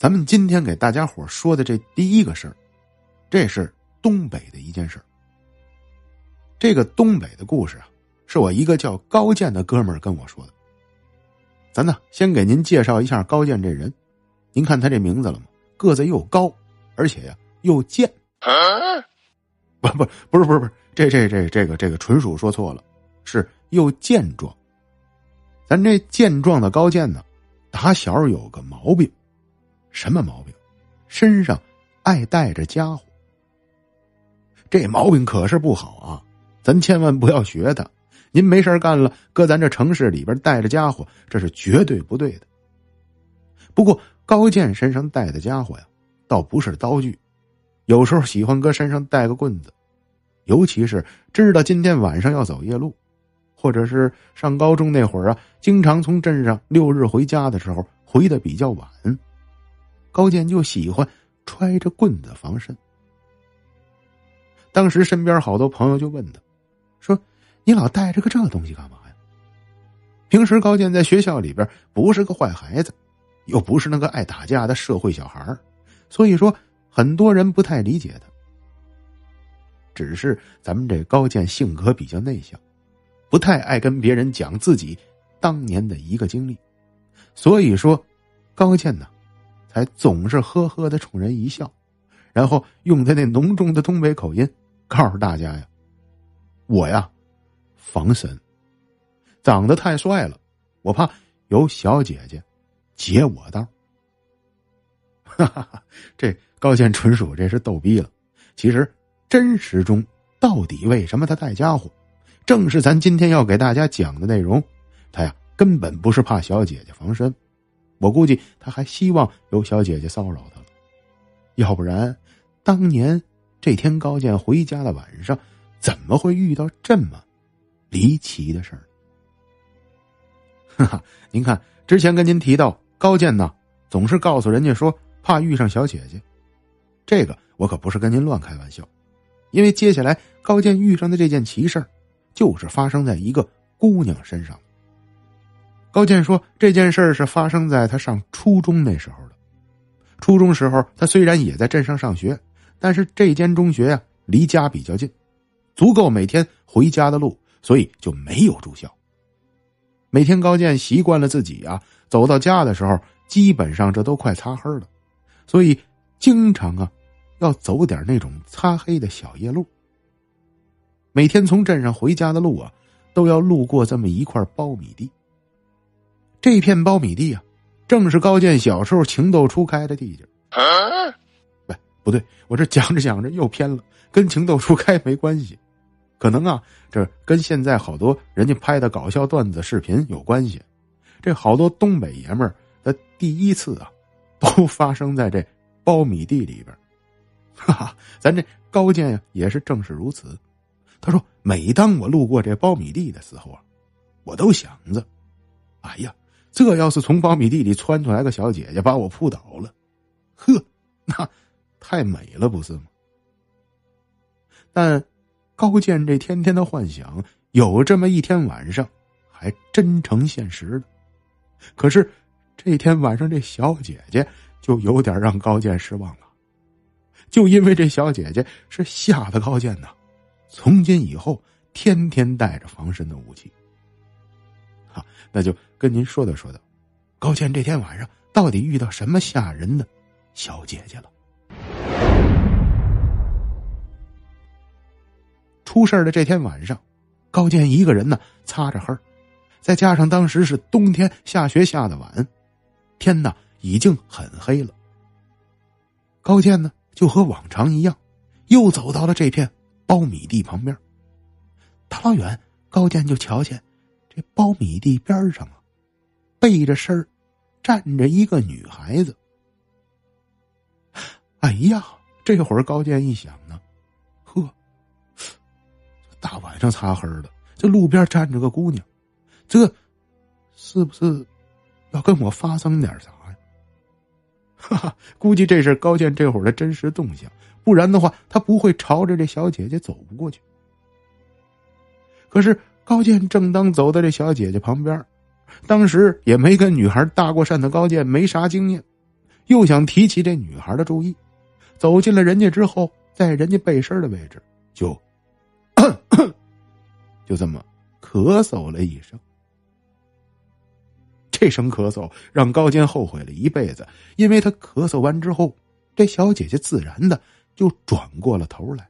咱们今天给大家伙说的这第一个事儿，这是东北的一件事儿。这个东北的故事啊，是我一个叫高健的哥们儿跟我说的。咱呢，先给您介绍一下高健这人。您看他这名字了吗？个子又高，而且呀又健。不不不是不是不是，这这这这个这个纯属说错了，是又健壮。咱这健壮的高健呢，打小有个毛病。什么毛病？身上爱带着家伙。这毛病可是不好啊！咱千万不要学他。您没事干了，搁咱这城市里边带着家伙，这是绝对不对的。不过高健身上带的家伙呀，倒不是刀具，有时候喜欢搁身上带个棍子，尤其是知道今天晚上要走夜路，或者是上高中那会儿啊，经常从镇上六日回家的时候回的比较晚。高健就喜欢揣着棍子防身。当时身边好多朋友就问他，说：“你老带着个这东西干嘛呀？”平时高健在学校里边不是个坏孩子，又不是那个爱打架的社会小孩所以说很多人不太理解他。只是咱们这高健性格比较内向，不太爱跟别人讲自己当年的一个经历，所以说高健呢。才总是呵呵的冲人一笑，然后用他那浓重的东北口音告诉大家呀：“我呀，防身，长得太帅了，我怕有小姐姐劫我道。”哈哈哈，这高健纯属这是逗逼了。其实真实中到底为什么他带家伙，正是咱今天要给大家讲的内容。他呀根本不是怕小姐姐防身。我估计他还希望有小姐姐骚扰他，要不然，当年这天高健回家的晚上，怎么会遇到这么离奇的事儿？哈哈，您看，之前跟您提到高健呢，总是告诉人家说怕遇上小姐姐，这个我可不是跟您乱开玩笑，因为接下来高健遇上的这件奇事儿，就是发生在一个姑娘身上。高健说：“这件事是发生在他上初中那时候的。初中时候，他虽然也在镇上上学，但是这间中学呀离家比较近，足够每天回家的路，所以就没有住校。每天高健习惯了自己啊，走到家的时候，基本上这都快擦黑了，所以经常啊要走点那种擦黑的小夜路。每天从镇上回家的路啊，都要路过这么一块苞米地。”这片苞米地啊，正是高健小时候情窦初开的地界。喂，不对，我这讲着讲着又偏了，跟情窦初开没关系，可能啊，这跟现在好多人家拍的搞笑段子视频有关系。这好多东北爷们儿的第一次啊，都发生在这苞米地里边。哈哈，咱这高健呀，也是正是如此。他说：“每当我路过这苞米地的时候啊，我都想着，哎呀。”这要是从苞米地里窜出来个小姐姐把我扑倒了，呵，那太美了，不是吗？但高健这天天的幻想，有这么一天晚上，还真成现实了。可是这天晚上，这小姐姐就有点让高健失望了。就因为这小姐姐是吓得高健呐，从今以后天天带着防身的武器。那就。跟您说道说道，高健这天晚上到底遇到什么吓人的小姐姐了？出事的这天晚上，高健一个人呢，擦着黑再加上当时是冬天，下雪下的晚，天呐已经很黑了。高健呢，就和往常一样，又走到了这片苞米地旁边。大老远，高健就瞧见苞米地边上啊。背着身儿，站着一个女孩子。哎呀，这会儿高健一想呢，呵，大晚上擦黑的，这路边站着个姑娘，这是不是要跟我发生点啥呀？哈哈，估计这是高健这会儿的真实动向，不然的话，他不会朝着这小姐姐走不过去。可是高健正当走到这小姐姐旁边。当时也没跟女孩搭过讪的高健没啥经验，又想提起这女孩的注意，走进了人家之后，在人家背身的位置就，咳咳就这么咳嗽了一声。这声咳嗽让高健后悔了一辈子，因为他咳嗽完之后，这小姐姐自然的就转过了头来。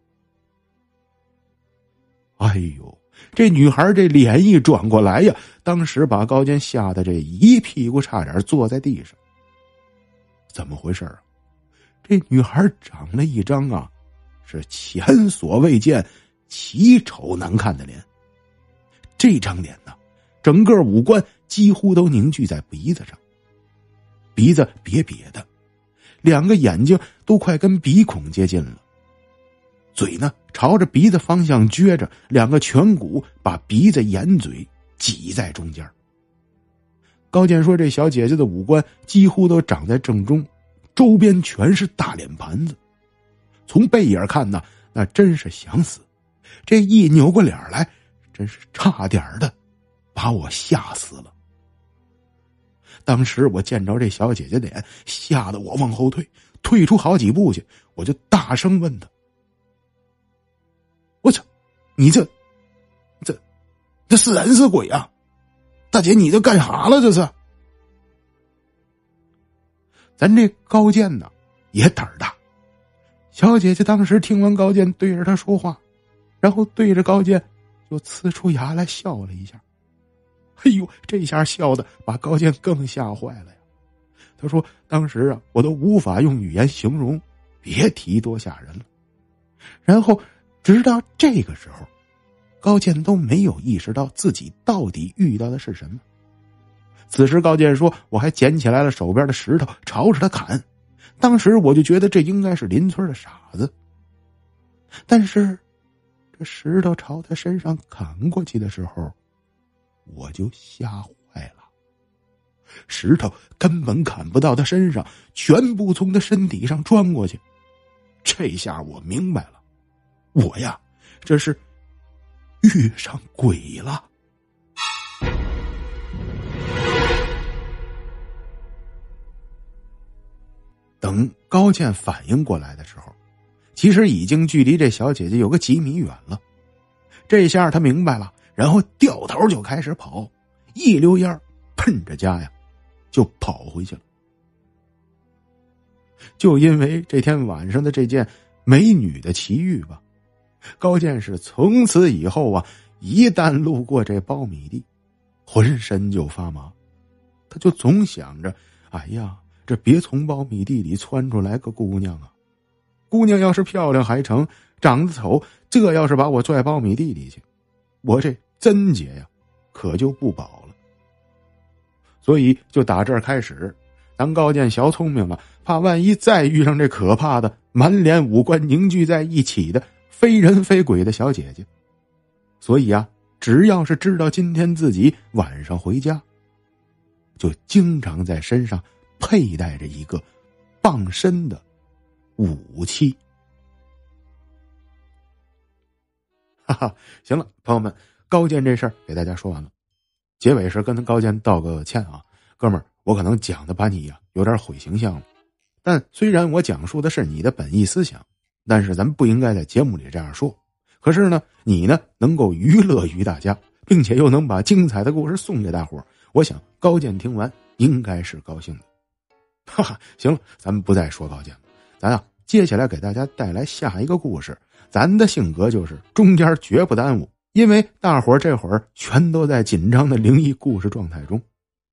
哎呦，这女孩这脸一转过来呀，当时把高坚吓得这一屁股差点坐在地上。怎么回事啊？这女孩长了一张啊，是前所未见奇丑难看的脸。这张脸呢，整个五官几乎都凝聚在鼻子上，鼻子瘪瘪的，两个眼睛都快跟鼻孔接近了，嘴呢朝着鼻子方向撅着，两个颧骨把鼻子眼嘴挤在中间。高健说：“这小姐姐的五官几乎都长在正中，周边全是大脸盘子。从背影看呢，那真是想死。这一扭过脸来，真是差点的把我吓死了。当时我见着这小姐姐脸，吓得我往后退，退出好几步去，我就大声问她：‘我操，你这，这，这是人是鬼啊？’”大姐，你这干啥了？这是？咱这高健呢，也胆儿大。小姐姐当时听完高健对着她说话，然后对着高健就呲出牙来笑了一下。哎呦，这下笑的把高健更吓坏了呀！他说：“当时啊，我都无法用语言形容，别提多吓人了。”然后，直到这个时候。高健都没有意识到自己到底遇到的是什么。此时，高健说：“我还捡起来了手边的石头，朝着他砍。当时我就觉得这应该是邻村的傻子。但是，这石头朝他身上砍过去的时候，我就吓坏了。石头根本砍不到他身上，全部从他身体上钻过去。这下我明白了，我呀，这是。”遇上鬼了！等高健反应过来的时候，其实已经距离这小姐姐有个几米远了。这下他明白了，然后掉头就开始跑，一溜烟奔着家呀，就跑回去了。就因为这天晚上的这件美女的奇遇吧。高健是从此以后啊，一旦路过这苞米地，浑身就发麻。他就总想着：哎呀，这别从苞米地里窜出来个姑娘啊！姑娘要是漂亮还成，长得丑，这要是把我拽苞米地里去，我这贞洁呀，可就不保了。所以就打这儿开始，当高健小聪明了，怕万一再遇上这可怕的满脸五官凝聚在一起的。非人非鬼的小姐姐，所以啊，只要是知道今天自己晚上回家，就经常在身上佩戴着一个傍身的武器。哈哈，行了，朋友们，高见这事儿给大家说完了，结尾是跟高见道个歉啊，哥们儿，我可能讲的把你呀有点毁形象了，但虽然我讲述的是你的本意思想。但是咱不应该在节目里这样说。可是呢，你呢能够娱乐于大家，并且又能把精彩的故事送给大伙我想高健听完应该是高兴的。哈 哈，行了，咱们不再说高健了，咱啊接下来给大家带来下一个故事。咱的性格就是中间绝不耽误，因为大伙这会儿全都在紧张的灵异故事状态中。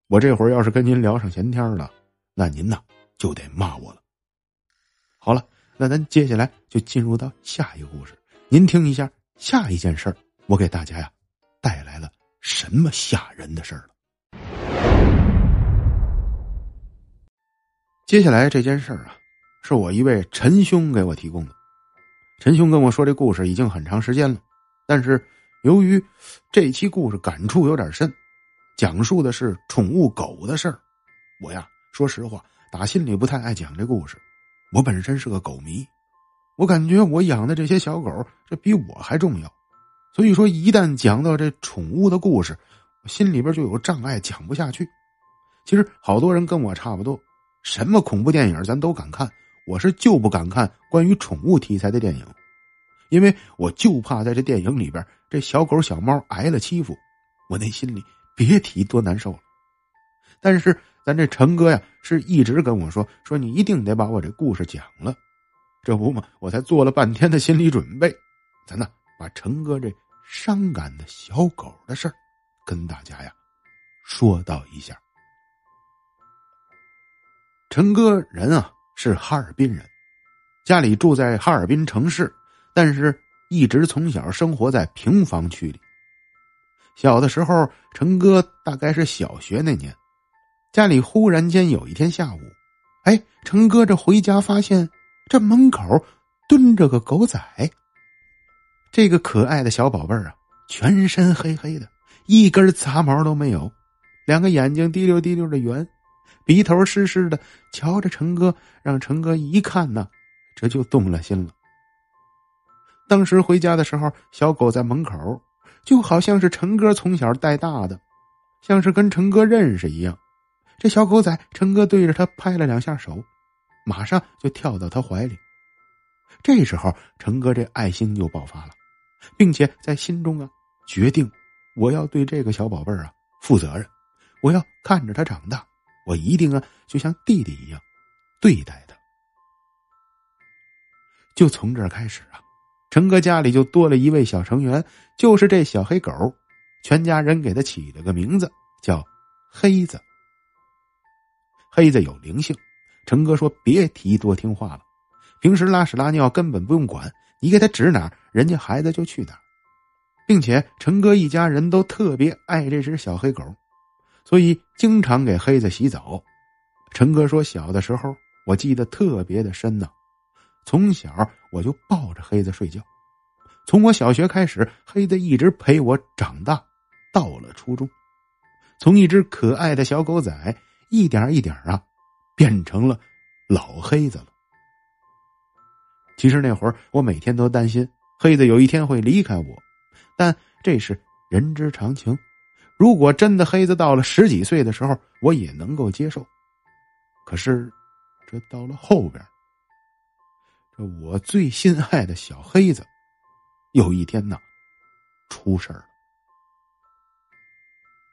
我这会儿要是跟您聊上闲天了，那您呢就得骂我了。好了。那咱接下来就进入到下一个故事，您听一下下一件事儿，我给大家呀带来了什么吓人的事儿了。接下来这件事儿啊，是我一位陈兄给我提供的。陈兄跟我说这故事已经很长时间了，但是由于这期故事感触有点深，讲述的是宠物狗的事儿，我呀说实话打心里不太爱讲这故事。我本身是个狗迷，我感觉我养的这些小狗这比我还重要，所以说一旦讲到这宠物的故事，我心里边就有障碍，讲不下去。其实好多人跟我差不多，什么恐怖电影咱都敢看，我是就不敢看关于宠物题材的电影，因为我就怕在这电影里边，这小狗小猫挨了欺负，我那心里别提多难受了。但是咱这陈哥呀，是一直跟我说说你一定得把我这故事讲了，这不嘛，我才做了半天的心理准备，咱呢把陈哥这伤感的小狗的事儿跟大家呀说道一下。陈哥人啊是哈尔滨人，家里住在哈尔滨城市，但是一直从小生活在平房区里。小的时候，陈哥大概是小学那年。家里忽然间有一天下午，哎，成哥这回家发现这门口蹲着个狗仔。这个可爱的小宝贝儿啊，全身黑黑的，一根杂毛都没有，两个眼睛滴溜滴溜的圆，鼻头湿湿的，瞧着成哥，让成哥一看呢，这就动了心了。当时回家的时候，小狗在门口，就好像是成哥从小带大的，像是跟成哥认识一样。这小狗仔，陈哥对着他拍了两下手，马上就跳到他怀里。这时候，陈哥这爱心就爆发了，并且在心中啊决定，我要对这个小宝贝儿啊负责任，我要看着他长大，我一定啊就像弟弟一样对待他。就从这儿开始啊，陈哥家里就多了一位小成员，就是这小黑狗，全家人给他起了个名字叫黑子。黑子有灵性，陈哥说别提多听话了。平时拉屎拉尿根本不用管，你给他指哪，人家孩子就去哪，并且陈哥一家人都特别爱这只小黑狗，所以经常给黑子洗澡。陈哥说小的时候我记得特别的深呢，从小我就抱着黑子睡觉，从我小学开始，黑子一直陪我长大，到了初中，从一只可爱的小狗仔。一点一点啊，变成了老黑子了。其实那会儿我每天都担心黑子有一天会离开我，但这是人之常情。如果真的黑子到了十几岁的时候，我也能够接受。可是，这到了后边，这我最心爱的小黑子，有一天呢，出事了。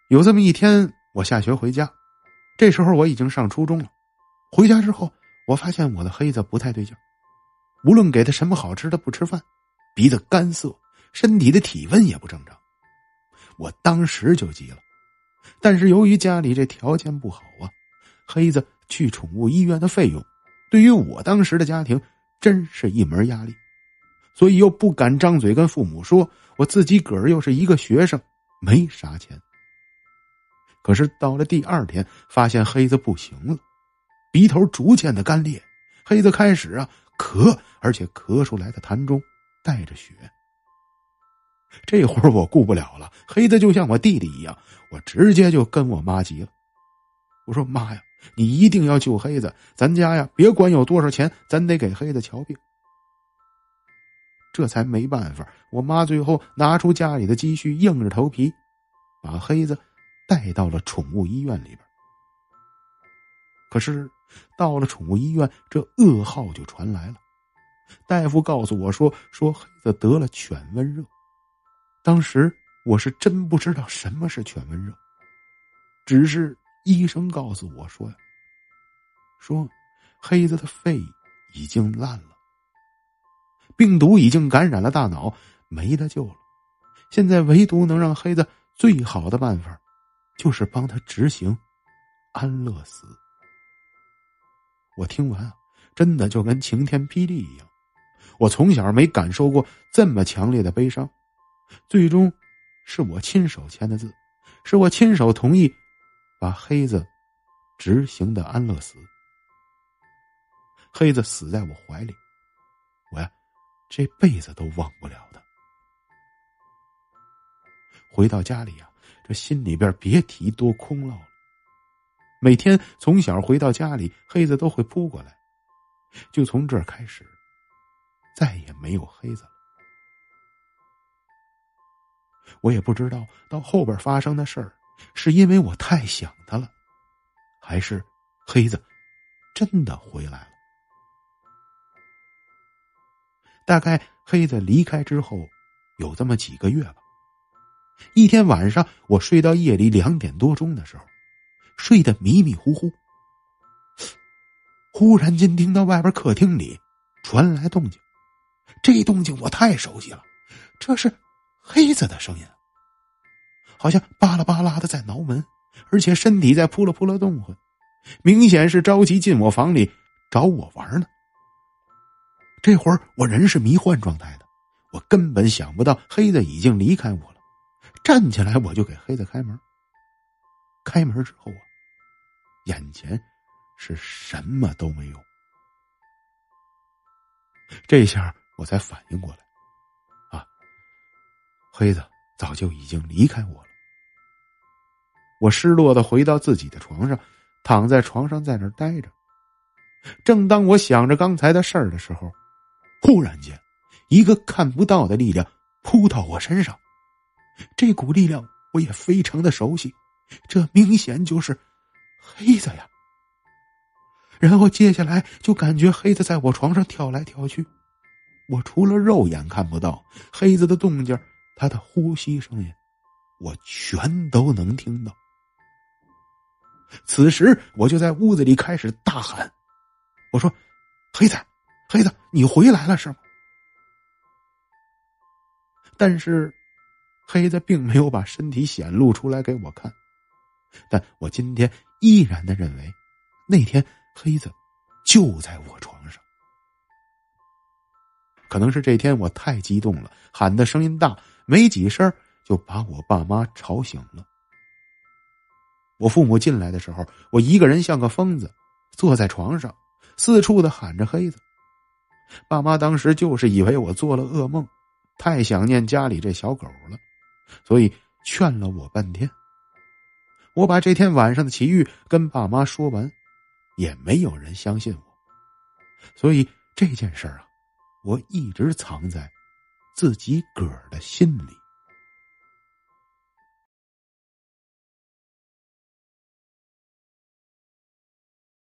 有这么一天，我下学回家。这时候我已经上初中了，回家之后，我发现我的黑子不太对劲无论给他什么好吃的不吃饭，鼻子干涩，身体的体温也不正常。我当时就急了，但是由于家里这条件不好啊，黑子去宠物医院的费用，对于我当时的家庭真是一门压力，所以又不敢张嘴跟父母说，我自己个儿又是一个学生，没啥钱。可是到了第二天，发现黑子不行了，鼻头逐渐的干裂，黑子开始啊咳，而且咳出来的痰中带着血。这会儿我顾不了了，黑子就像我弟弟一样，我直接就跟我妈急了。我说：“妈呀，你一定要救黑子，咱家呀，别管有多少钱，咱得给黑子瞧病。”这才没办法，我妈最后拿出家里的积蓄，硬着头皮把黑子。带到了宠物医院里边，可是到了宠物医院，这噩耗就传来了。大夫告诉我说：“说黑子得了犬瘟热。”当时我是真不知道什么是犬瘟热，只是医生告诉我说：“呀，说黑子的肺已经烂了，病毒已经感染了大脑，没得救了。现在唯独能让黑子最好的办法。”就是帮他执行安乐死。我听完啊，真的就跟晴天霹雳一样。我从小没感受过这么强烈的悲伤。最终，是我亲手签的字，是我亲手同意把黑子执行的安乐死。黑子死在我怀里，我呀，这辈子都忘不了他。回到家里呀。这心里边别提多空落了。每天从小回到家里，黑子都会扑过来。就从这儿开始，再也没有黑子了。我也不知道到后边发生的事儿，是因为我太想他了，还是黑子真的回来了。大概黑子离开之后，有这么几个月吧。一天晚上，我睡到夜里两点多钟的时候，睡得迷迷糊糊。忽然间听到外边客厅里传来动静，这动静我太熟悉了，这是黑子的声音，好像巴拉巴拉的在挠门，而且身体在扑了扑了动唤，明显是着急进我房里找我玩呢。这会儿我人是迷幻状态的，我根本想不到黑子已经离开我了。站起来，我就给黑子开门。开门之后啊，眼前是什么都没有。这下我才反应过来，啊，黑子早就已经离开我了。我失落的回到自己的床上，躺在床上在那儿待着。正当我想着刚才的事儿的时候。忽然间，一个看不到的力量扑到我身上，这股力量我也非常的熟悉，这明显就是黑子呀。然后接下来就感觉黑子在我床上跳来跳去，我除了肉眼看不到黑子的动静，他的呼吸声音，我全都能听到。此时我就在屋子里开始大喊：“我说，黑子！”黑子，你回来了是吗？但是，黑子并没有把身体显露出来给我看。但我今天依然的认为，那天黑子就在我床上。可能是这天我太激动了，喊的声音大，没几声就把我爸妈吵醒了。我父母进来的时候，我一个人像个疯子，坐在床上，四处的喊着黑子。爸妈当时就是以为我做了噩梦，太想念家里这小狗了，所以劝了我半天。我把这天晚上的奇遇跟爸妈说完，也没有人相信我，所以这件事啊，我一直藏在自己个儿的心里。